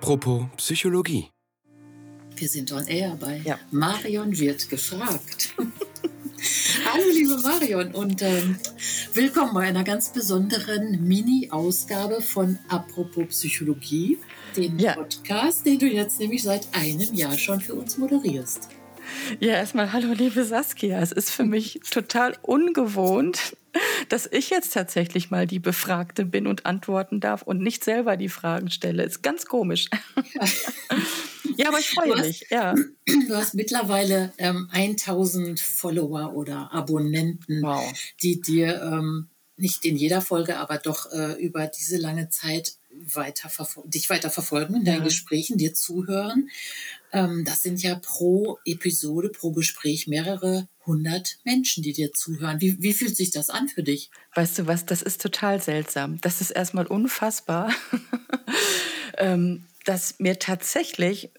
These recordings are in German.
Apropos Psychologie. Wir sind on air bei ja. Marion wird gefragt. Hallo liebe Marion und ähm, willkommen bei einer ganz besonderen Mini-Ausgabe von Apropos Psychologie, den ja. Podcast, den du jetzt nämlich seit einem Jahr schon für uns moderierst. Ja, erstmal hallo liebe Saskia. Es ist für mich total ungewohnt, dass ich jetzt tatsächlich mal die Befragte bin und antworten darf und nicht selber die Fragen stelle. Ist ganz komisch. ja, aber ich freue hast, mich. Ja. Du hast mittlerweile ähm, 1000 Follower oder Abonnenten, wow. die dir ähm, nicht in jeder Folge, aber doch äh, über diese lange Zeit weiter dich weiter verfolgen in deinen ja. Gesprächen, dir zuhören. Ähm, das sind ja pro Episode, pro Gespräch mehrere hundert Menschen, die dir zuhören. Wie, wie fühlt sich das an für dich? Weißt du was, das ist total seltsam. Das ist erstmal unfassbar, ähm, dass mir tatsächlich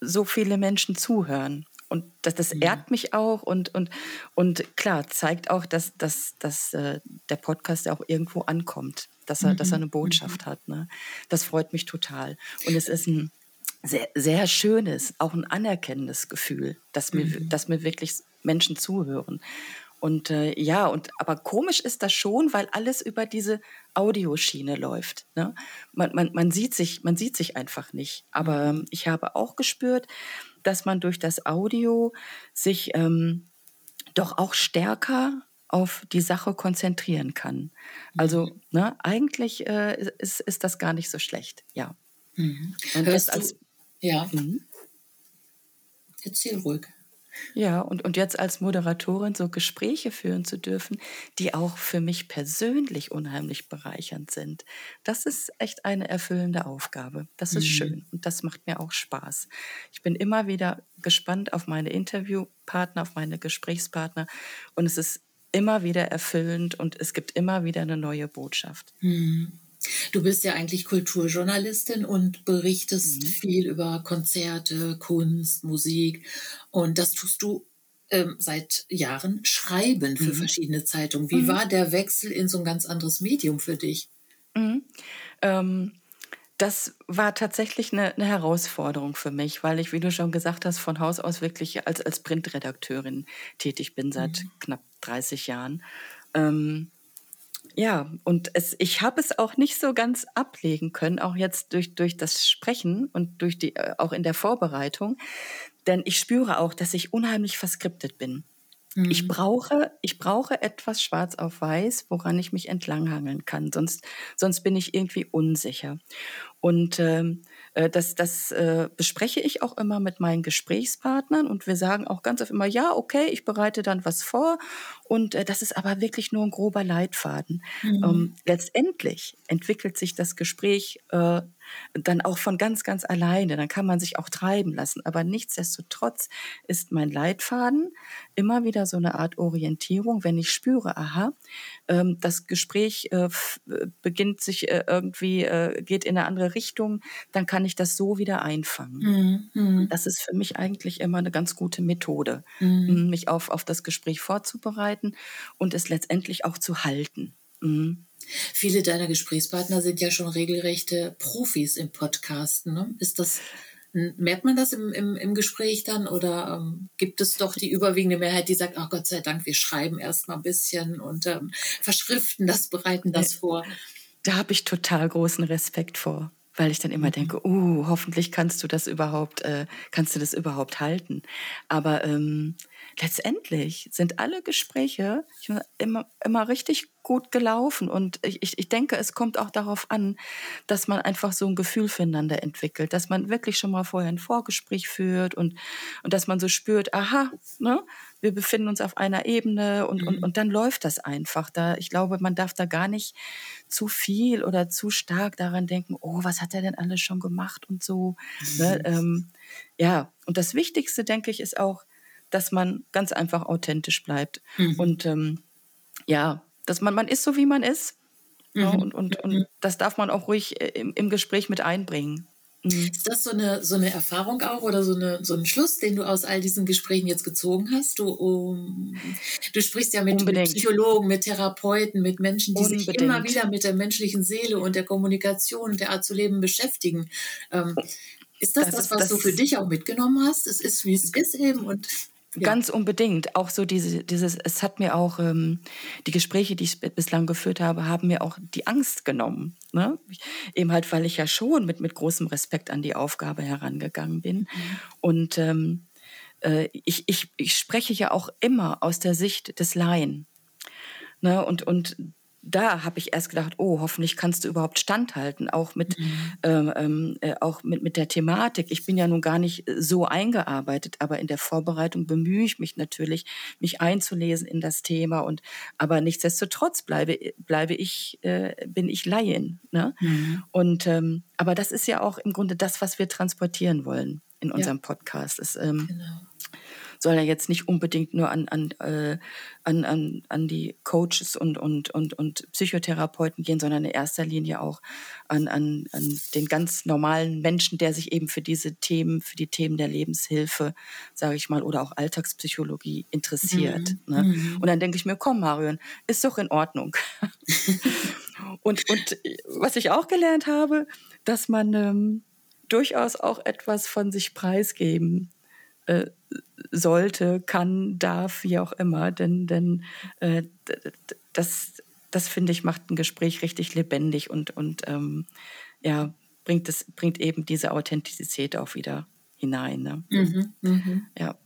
so viele Menschen zuhören. Und das, das ja. ehrt mich auch und, und, und klar, zeigt auch, dass, dass, dass äh, der Podcast ja auch irgendwo ankommt, dass er, mhm. dass er eine. Botschaft mhm. hat. Ne? Das freut mich total. Und es ist ein sehr, sehr schönes, auch ein anerkennendes Gefühl, dass mir, mhm. dass mir wirklich Menschen zuhören. Und äh, ja, und aber komisch ist das schon, weil alles über diese Audioschiene läuft. Ne? Man, man, man, sieht sich, man sieht sich einfach nicht. Aber mhm. ich habe auch gespürt, dass man durch das Audio sich ähm, doch auch stärker auf die Sache konzentrieren kann. Also mhm. ne, eigentlich äh, ist, ist das gar nicht so schlecht, ja. Mhm. Und Hörst als, du, ja. Mhm. Erzähl ruhig. Ja, und, und jetzt als Moderatorin so Gespräche führen zu dürfen, die auch für mich persönlich unheimlich bereichernd sind, das ist echt eine erfüllende Aufgabe. Das ist mhm. schön und das macht mir auch Spaß. Ich bin immer wieder gespannt auf meine Interviewpartner, auf meine Gesprächspartner und es ist immer wieder erfüllend und es gibt immer wieder eine neue Botschaft. Mhm. Du bist ja eigentlich Kulturjournalistin und berichtest mhm. viel über Konzerte, Kunst, Musik. Und das tust du ähm, seit Jahren schreiben für mhm. verschiedene Zeitungen. Wie mhm. war der Wechsel in so ein ganz anderes Medium für dich? Mhm. Ähm, das war tatsächlich eine, eine, Herausforderung für mich, weil ich, wie du schon gesagt hast, von Haus aus wirklich als, als Printredakteurin tätig bin seit mhm. knapp 30 Jahren. Ähm, ja, und es, ich habe es auch nicht so ganz ablegen können, auch jetzt durch, durch das Sprechen und durch die, äh, auch in der Vorbereitung. Denn ich spüre auch, dass ich unheimlich verskriptet bin. Mhm. Ich brauche, ich brauche etwas schwarz auf weiß, woran ich mich entlanghangeln kann. Sonst, sonst bin ich irgendwie unsicher. Und ähm, äh, das, das äh, bespreche ich auch immer mit meinen Gesprächspartnern und wir sagen auch ganz oft immer, ja, okay, ich bereite dann was vor und äh, das ist aber wirklich nur ein grober Leitfaden. Mhm. Ähm, letztendlich entwickelt sich das Gespräch äh, dann auch von ganz, ganz alleine. Dann kann man sich auch treiben lassen. Aber nichtsdestotrotz ist mein Leitfaden immer wieder so eine Art Orientierung, wenn ich spüre, aha, ähm, das Gespräch äh, beginnt sich äh, irgendwie, äh, geht in eine andere Richtung, dann kann ich das so wieder einfangen. Mhm. mhm. Das ist für mich eigentlich immer eine ganz gute Methode, mhm. mich auf, auf das Gespräch vorzubereiten und es letztendlich auch zu halten. Mhm. Viele deiner Gesprächspartner sind ja schon regelrechte Profis im Podcasten. Ne? Ist das, merkt man das im, im, im Gespräch dann oder ähm, gibt es doch die überwiegende Mehrheit, die sagt, ach Gott sei Dank, wir schreiben erst mal ein bisschen und ähm, verschriften das, bereiten das vor? Da habe ich total großen Respekt vor weil ich dann immer mhm. denke, uh, hoffentlich kannst du das überhaupt, äh, kannst du das überhaupt halten. Aber ähm, letztendlich sind alle Gespräche immer, immer richtig gut gelaufen. Und ich, ich denke, es kommt auch darauf an, dass man einfach so ein Gefühl füreinander entwickelt, dass man wirklich schon mal vorher ein Vorgespräch führt und, und dass man so spürt, aha, ne, wir befinden uns auf einer Ebene und, mhm. und, und dann läuft das einfach. Da, ich glaube, man darf da gar nicht zu viel oder zu stark daran denken, oh, was hat er denn alles schon gemacht und so. Ne, mhm. Ne, ähm, ja, und das Wichtigste, denke ich, ist auch, dass man ganz einfach authentisch bleibt. Mhm. Und ähm, ja, dass man, man ist so, wie man ist. Mhm. Ja, und, und, und mhm. das darf man auch ruhig äh, im, im Gespräch mit einbringen. Mhm. Ist das so eine, so eine Erfahrung auch oder so, eine, so ein Schluss, den du aus all diesen Gesprächen jetzt gezogen hast? Du, um, du sprichst ja mit, mit, Psychologen, mit Therapeuten, mit Menschen, die Unbedingt. sich immer wieder mit der menschlichen Seele und der Kommunikation und der Art zu leben beschäftigen. Ähm, ist das das, das was das du für dich auch mitgenommen hast? Es ist, wie es ist eben und. Ganz unbedingt. Auch so diese, dieses, es hat mir auch, ähm, die Gespräche, die ich bislang geführt habe, haben mir auch die Angst genommen. Ne? Eben halt, weil ich ja schon mit, mit großem Respekt an die Aufgabe herangegangen bin. Mhm. Und ähm, äh, ich, ich, ich spreche ja auch immer aus der Sicht des Laien. Ne? Und, und da habe ich erst gedacht, oh, hoffentlich kannst du überhaupt standhalten, auch mit, mhm. ähm, ähm äh, auch mit, mit der Thematik. Ich bin ja nun gar nicht so eingearbeitet, aber in der Vorbereitung bemühe ich mich natürlich, mich einzulesen in das Thema. Und aber nichtsdestotrotz bleibe, bleibe ich, äh, bin ich Laien. Ne? Mhm. Und ähm, aber das ist ja auch im Grunde das, was wir transportieren wollen in unserem ja. Podcast. Es, ähm, genau soll ja jetzt nicht unbedingt nur an, an, äh, an, an, an die Coaches und, und, und, und Psychotherapeuten gehen, sondern in erster Linie auch an, an, an den ganz normalen Menschen, der sich eben für diese Themen, für die Themen der Lebenshilfe, sage ich mal, oder auch Alltagspsychologie interessiert. Mhm. Ne? Mhm. Und dann denke ich mir, komm, Marion, ist doch in Ordnung. und, und was ich auch gelernt habe, dass man ähm, durchaus auch etwas von sich preisgeben äh, sollte, kann, darf, wie auch immer. Denn, denn äh, das, das finde ich, macht ein Gespräch richtig lebendig und, und ähm, ja, bringt, es, bringt eben diese Authentizität auch wieder hinein. Ne? Mhm, mh. Ja.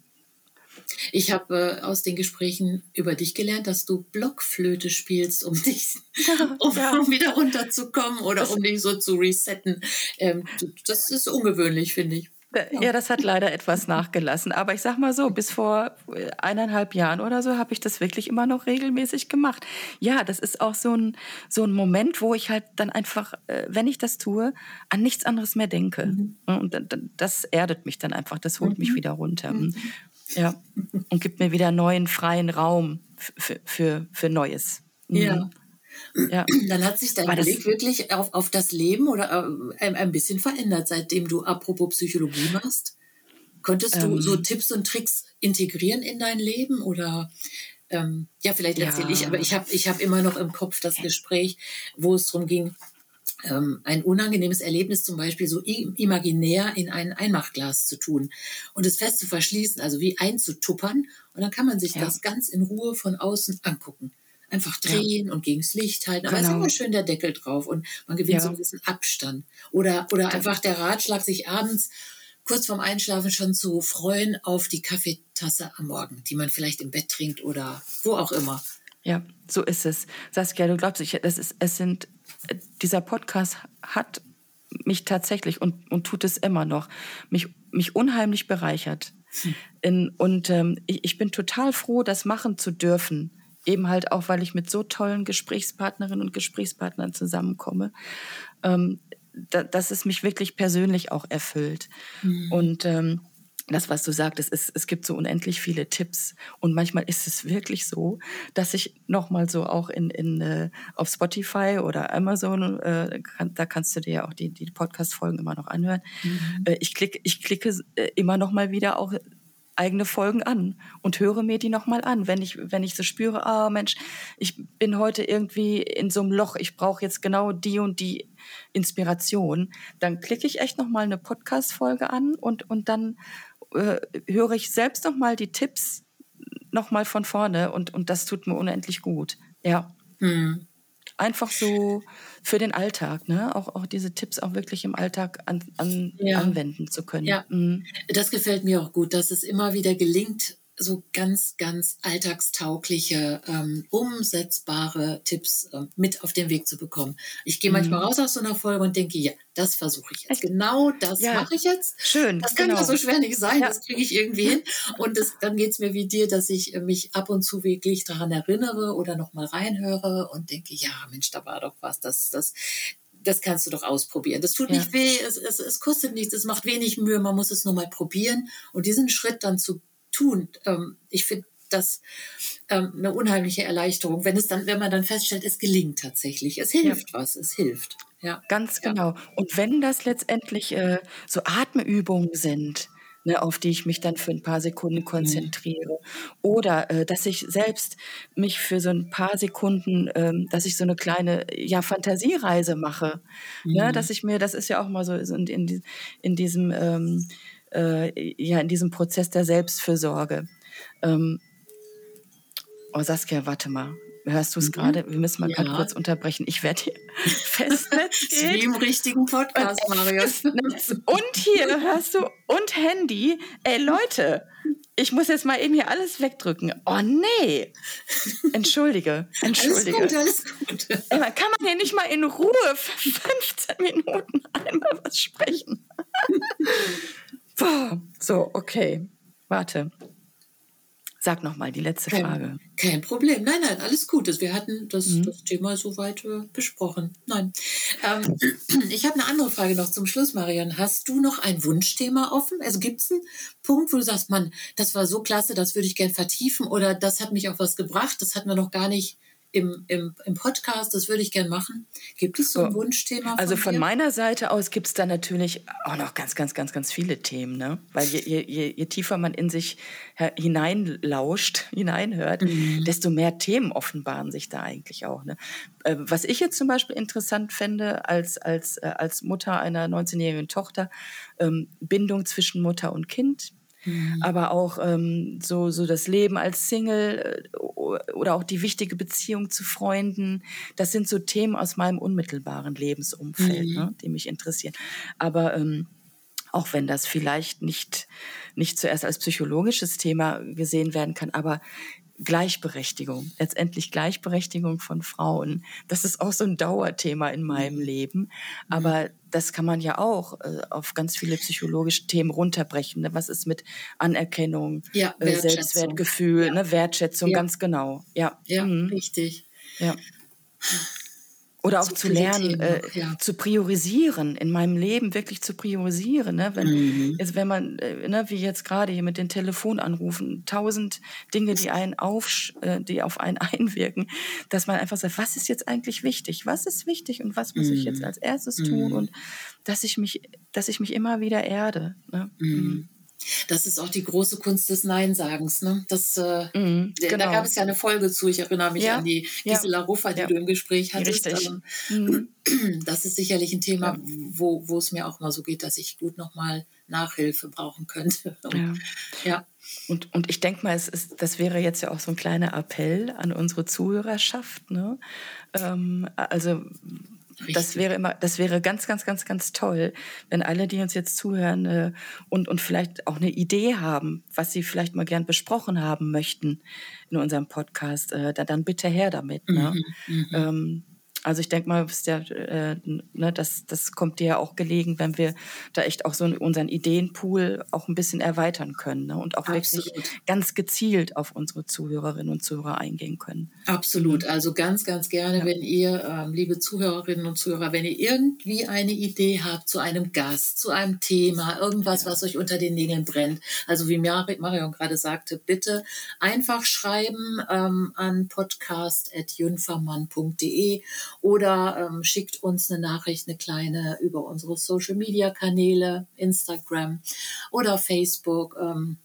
Ich habe äh, aus den Gesprächen über dich gelernt, dass du Blockflöte spielst, um dich, um, ja. um wieder runterzukommen oder das, um dich so zu resetten. Ähm, das ist ungewöhnlich, finde ich. Ja, das hat leider etwas nachgelassen. Aber ich sag mal so, bis vor äh, eineinhalb Jahren oder so habe ich das wirklich immer noch regelmäßig gemacht. Ja, das ist auch so ein, so ein Moment, wo ich halt dann einfach, äh, wenn ich das tue, an nichts anderes mehr denke. Mhm. Und das erdet mich dann einfach, das holt mhm. mich wieder runter. Mhm. Ja. Und gibt mir wieder neuen, freien Raum für, für, für Neues. Ja. Ja. Dann hat sich dein War Blick wirklich auf, auf das Leben oder äh, ein bisschen verändert, seitdem du apropos Psychologie machst. Konntest ähm, du so Tipps und Tricks integrieren in dein Leben oder ähm, ja, vielleicht erzähle ja. ich, aber ich habe ich hab immer noch im Kopf das Gespräch, wo es darum ging, ähm, ein unangenehmes Erlebnis zum Beispiel so imaginär in ein Einmachglas zu tun und es fest zu verschließen, also wie einzutuppern. Und dann kann man sich ja. das ganz in Ruhe von außen angucken einfach drehen ja. und gegens Licht halten. Aber genau. ist immer schön der Deckel drauf und man gewinnt ja. so ein bisschen Abstand. Oder, oder einfach der Ratschlag, sich abends kurz vorm Einschlafen schon zu freuen auf die Kaffeetasse am Morgen, die man vielleicht im Bett trinkt oder wo auch immer. Ja, so ist es. Saskia, du glaubst, ich, es, ist, es sind, dieser Podcast hat mich tatsächlich und, und tut es immer noch, mich, mich unheimlich bereichert. Hm. In, und ähm, ich, ich bin total froh, das machen zu dürfen eben halt auch, weil ich mit so tollen Gesprächspartnerinnen und Gesprächspartnern zusammenkomme, ähm, da, dass es mich wirklich persönlich auch erfüllt. Mhm. Und ähm, das, was du sagtest, es, es gibt so unendlich viele Tipps und manchmal ist es wirklich so, dass ich nochmal so auch in, in äh, auf Spotify oder Amazon, äh, kann, da kannst du dir ja auch die, die Podcast-Folgen immer noch anhören. Mhm. Äh, ich klicke ich klicke äh, immer noch mal wieder auch eigene Folgen an und höre mir die nochmal an. Wenn ich, wenn ich so spüre, ah Mensch, ich bin heute irgendwie in so einem Loch, ich brauche jetzt genau die und die Inspiration, dann klicke ich echt nochmal eine Podcast-Folge an und, und dann äh, höre ich selbst nochmal die Tipps nochmal von vorne und, und das tut mir unendlich gut. Ja. Hm einfach so für den Alltag, ne? Auch, auch diese Tipps auch wirklich im Alltag an, an, ja. anwenden zu können. Ja, mhm. das gefällt mir auch gut, dass es immer wieder gelingt, so ganz, ganz alltagstaugliche, ähm, umsetzbare Tipps ähm, mit auf den Weg zu bekommen. Ich gehe manchmal mhm. raus aus so einer Folge und denke, ja, das versuche ich jetzt. Genau das ja. mache ich jetzt. Schön. Das kann genau. ja so schwer nicht sein. Ja. Das kriege ich irgendwie hin. Und das, dann geht's mir wie dir, dass ich äh, mich ab und zu wirklich daran erinnere oder nochmal reinhöre und denke, ja, Mensch, da war doch was. Das, das, das kannst du doch ausprobieren. Das tut ja. nicht weh, es, es, es kostet nichts, es macht wenig Mühe, man muss es nur mal probieren. Und diesen Schritt dann zu tun. Ähm, ich finde das ähm, eine unheimliche Erleichterung, wenn es dann, wenn man dann feststellt, es gelingt tatsächlich. Es hilft ja. was, es hilft. ja. Ganz genau. Und wenn das letztendlich äh, so Atemübungen sind, ne, auf die ich mich dann für ein paar Sekunden mhm. konzentriere. Oder äh, dass ich selbst mich für so ein paar Sekunden, ähm, dass ich so eine kleine ja, Fantasiereise mache. Ne, mhm. Ne, dass ich mir, das ist ja auch mal so in, in, in diesem, ähm, äh, ja, in diesem Prozess der Selbstfürsorge. Ähm, oh Saskia, warte mal. Hörst du es mhm. gerade? Wir müssen mal ja. ganz kurz unterbrechen. Ich werde hier Festnetz Wie im richtigen Podcast, Marius. Und hier hörst du und Handy. Ey Leute, ich muss jetzt mal eben hier alles wegdrücken. Oh nee. Entschuldige. Entschuldige. Alles gut, alles gut. Ey, kann man hier nicht mal in Ruhe für 15 Minuten einmal was sprechen? so, okay. Warte. Sag noch mal die letzte kein, Frage. Kein Problem. Nein, nein, alles gut. Wir hatten das, mhm. das Thema soweit äh, besprochen. Nein. Ähm, ich habe eine andere Frage noch zum Schluss, Marian. Hast du noch ein Wunschthema offen? Also gibt es einen Punkt, wo du sagst, Mann, das war so klasse, das würde ich gern vertiefen oder das hat mich auf was gebracht, das hatten wir noch gar nicht im, im, im Podcast, das würde ich gerne machen. Gibt es so ein Wunschthema? Von also von dir? meiner Seite aus gibt es da natürlich auch noch ganz, ganz, ganz, ganz viele Themen. Ne? Weil je, je, je tiefer man in sich hineinlauscht, hineinhört, mhm. desto mehr Themen offenbaren sich da eigentlich auch. Ne? Äh, was ich jetzt zum Beispiel interessant fände als, als, äh, als Mutter einer 19-jährigen Tochter, ähm, Bindung zwischen Mutter und Kind, Mhm. aber auch ähm, so, so das Leben als Single äh, oder auch die wichtige Beziehung zu Freunden. Das sind so Themen aus meinem unmittelbaren Lebensumfeld, mhm. ne, die mich interessieren. Aber ähm, auch wenn das vielleicht nicht, nicht zuerst als psychologisches Thema gesehen werden kann, aber Gleichberechtigung, letztendlich Gleichberechtigung von Frauen. Das ist auch so ein Dauerthema in meinem mhm. Leben. Aber das kann man ja auch äh, auf ganz viele psychologische Themen runterbrechen. Ne? Was ist mit Anerkennung, ja, äh, Selbstwertgefühl, ja. ne? Wertschätzung, ja. ganz genau. Ja, ja mhm. richtig. Ja. Oder auch zu lernen, äh, ja. zu priorisieren, in meinem Leben wirklich zu priorisieren. Ne? Wenn, mhm. jetzt, wenn man, äh, ne, wie jetzt gerade hier mit den Telefonanrufen, tausend Dinge, die einen auf, äh, die auf einen einwirken, dass man einfach sagt, was ist jetzt eigentlich wichtig? Was ist wichtig und was muss mhm. ich jetzt mhm. als erstes tun? Mhm. Und dass ich mich, dass ich mich immer wieder erde. Ne? Das ist auch die große Kunst des Neinsagens. Ne? Das, äh, mm, genau. Da gab es ja eine Folge zu. Ich erinnere mich ja, an die Gisela ja, Ruffer, die ja. du im Gespräch hattest. Ähm, mm. Das ist sicherlich ein Thema, wo, wo es mir auch mal so geht, dass ich gut nochmal Nachhilfe brauchen könnte. Und, ja. Und, und ich denke mal, es ist, das wäre jetzt ja auch so ein kleiner Appell an unsere Zuhörerschaft. Ne? Ähm, also das wäre immer, das wäre ganz, ganz, ganz, ganz toll, wenn alle, die uns jetzt zuhören äh, und, und vielleicht auch eine Idee haben, was sie vielleicht mal gern besprochen haben möchten in unserem Podcast, äh, dann bitte her damit. Ne? Mhm, mhm. ähm, also ich denke mal, ja, äh, ne, das, das kommt dir ja auch gelegen, wenn wir da echt auch so unseren Ideenpool auch ein bisschen erweitern können ne? und auch Absolut. wirklich ganz gezielt auf unsere Zuhörerinnen und Zuhörer eingehen können. Absolut. Also ganz, ganz gerne, ja. wenn ihr, ähm, liebe Zuhörerinnen und Zuhörer, wenn ihr irgendwie eine Idee habt zu einem Gast, zu einem Thema, irgendwas, ja. was euch unter den Nägeln brennt. Also wie Marion gerade sagte, bitte einfach schreiben ähm, an podcast.jünfermann.de oder ähm, schickt uns eine Nachricht, eine kleine über unsere Social-Media-Kanäle, Instagram oder Facebook. Ähm,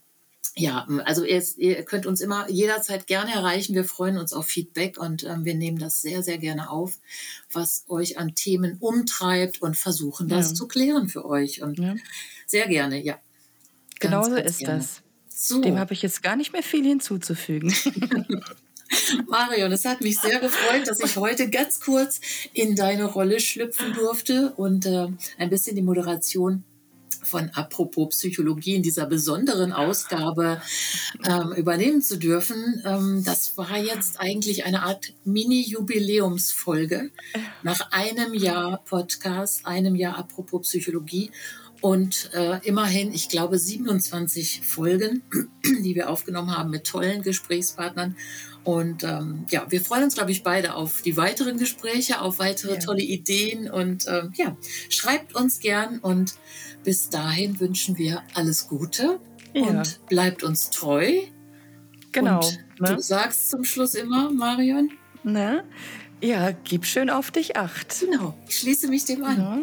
ja, also ihr, ihr, könnt uns immer jederzeit gerne erreichen. Wir freuen uns auf Feedback und ähm, wir nehmen das sehr, sehr gerne auf, was euch an Themen umtreibt und versuchen das ja. zu klären für euch. Und ja. sehr gerne, ja. Genauso ist gerne. das. So. Dem habe ich jetzt gar nicht mehr viel hinzuzufügen. Marion, es hat mich sehr gefreut, dass ich heute ganz kurz in deine Rolle schlüpfen durfte und äh, ein bisschen die Moderation von Apropos Psychologie in dieser besonderen Ausgabe ähm, übernehmen zu dürfen. Ähm, das war jetzt eigentlich eine Art Mini-Jubiläumsfolge nach einem Jahr Podcast, einem Jahr Apropos Psychologie. Und äh, immerhin, ich glaube, 27 Folgen, die wir aufgenommen haben mit tollen Gesprächspartnern. Und ähm, ja, wir freuen uns, glaube ich, beide auf die weiteren Gespräche, auf weitere ja. tolle Ideen. Und ähm, ja, schreibt uns gern. Und bis dahin wünschen wir alles Gute ja. und bleibt uns treu. Genau. Und ne? du sagst zum Schluss immer, Marion? Ne? Ja, gib schön auf dich acht. Genau, ich schließe mich dem an. Ja.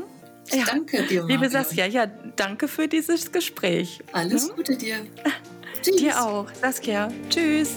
Ich ja. danke dir, Marion. Liebe Saskia, ja, danke für dieses Gespräch. Alles ja? Gute dir. Tschüss. Dir auch, Saskia. Tschüss.